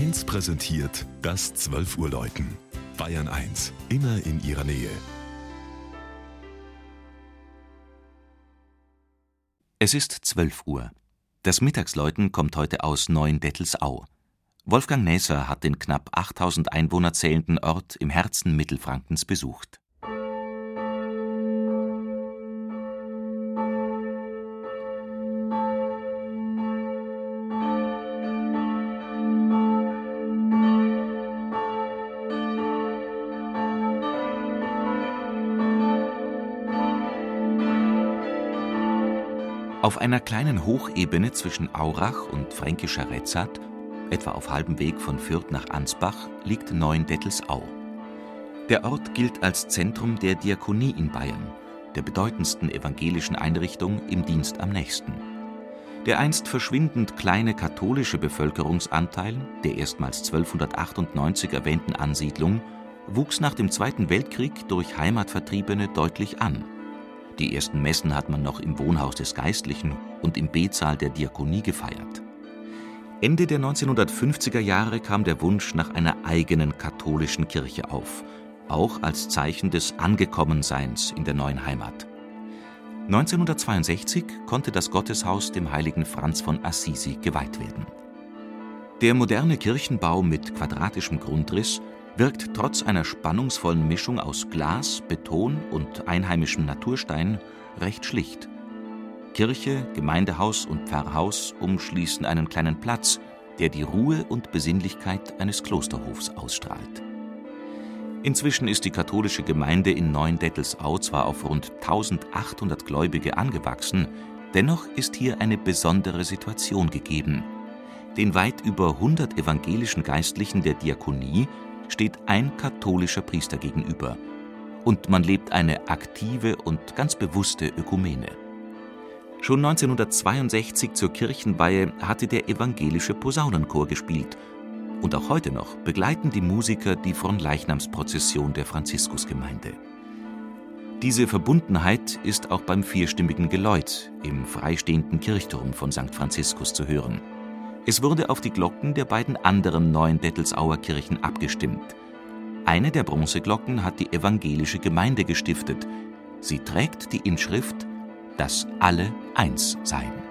1 präsentiert das 12 Uhr Läuten. Bayern 1, immer in ihrer Nähe. Es ist 12 Uhr. Das Mittagsläuten kommt heute aus Neuendettelsau. Wolfgang Nässer hat den knapp 8000 Einwohner zählenden Ort im Herzen Mittelfrankens besucht. Auf einer kleinen Hochebene zwischen Aurach und fränkischer Rezat, etwa auf halbem Weg von Fürth nach Ansbach, liegt Neuendettelsau. Der Ort gilt als Zentrum der Diakonie in Bayern, der bedeutendsten evangelischen Einrichtung im Dienst am nächsten. Der einst verschwindend kleine katholische Bevölkerungsanteil der erstmals 1298 erwähnten Ansiedlung wuchs nach dem Zweiten Weltkrieg durch Heimatvertriebene deutlich an die ersten Messen hat man noch im Wohnhaus des Geistlichen und im B-Saal der Diakonie gefeiert. Ende der 1950er Jahre kam der Wunsch nach einer eigenen katholischen Kirche auf, auch als Zeichen des Angekommenseins in der neuen Heimat. 1962 konnte das Gotteshaus dem heiligen Franz von Assisi geweiht werden. Der moderne Kirchenbau mit quadratischem Grundriss wirkt trotz einer spannungsvollen Mischung aus Glas, Beton und einheimischem Naturstein recht schlicht. Kirche, Gemeindehaus und Pfarrhaus umschließen einen kleinen Platz, der die Ruhe und Besinnlichkeit eines Klosterhofs ausstrahlt. Inzwischen ist die katholische Gemeinde in Neuendettelsau zwar auf rund 1800 Gläubige angewachsen, dennoch ist hier eine besondere Situation gegeben. Den weit über 100 evangelischen Geistlichen der Diakonie steht ein katholischer Priester gegenüber und man lebt eine aktive und ganz bewusste Ökumene. Schon 1962 zur Kirchenweihe hatte der evangelische Posaunenchor gespielt und auch heute noch begleiten die Musiker die Fronleichnamsprozession der Franziskusgemeinde. Diese Verbundenheit ist auch beim vierstimmigen Geläut im freistehenden Kirchturm von St. Franziskus zu hören. Es wurde auf die Glocken der beiden anderen neuen Dettelsauer Kirchen abgestimmt. Eine der Bronzeglocken hat die evangelische Gemeinde gestiftet. Sie trägt die Inschrift, dass alle eins seien.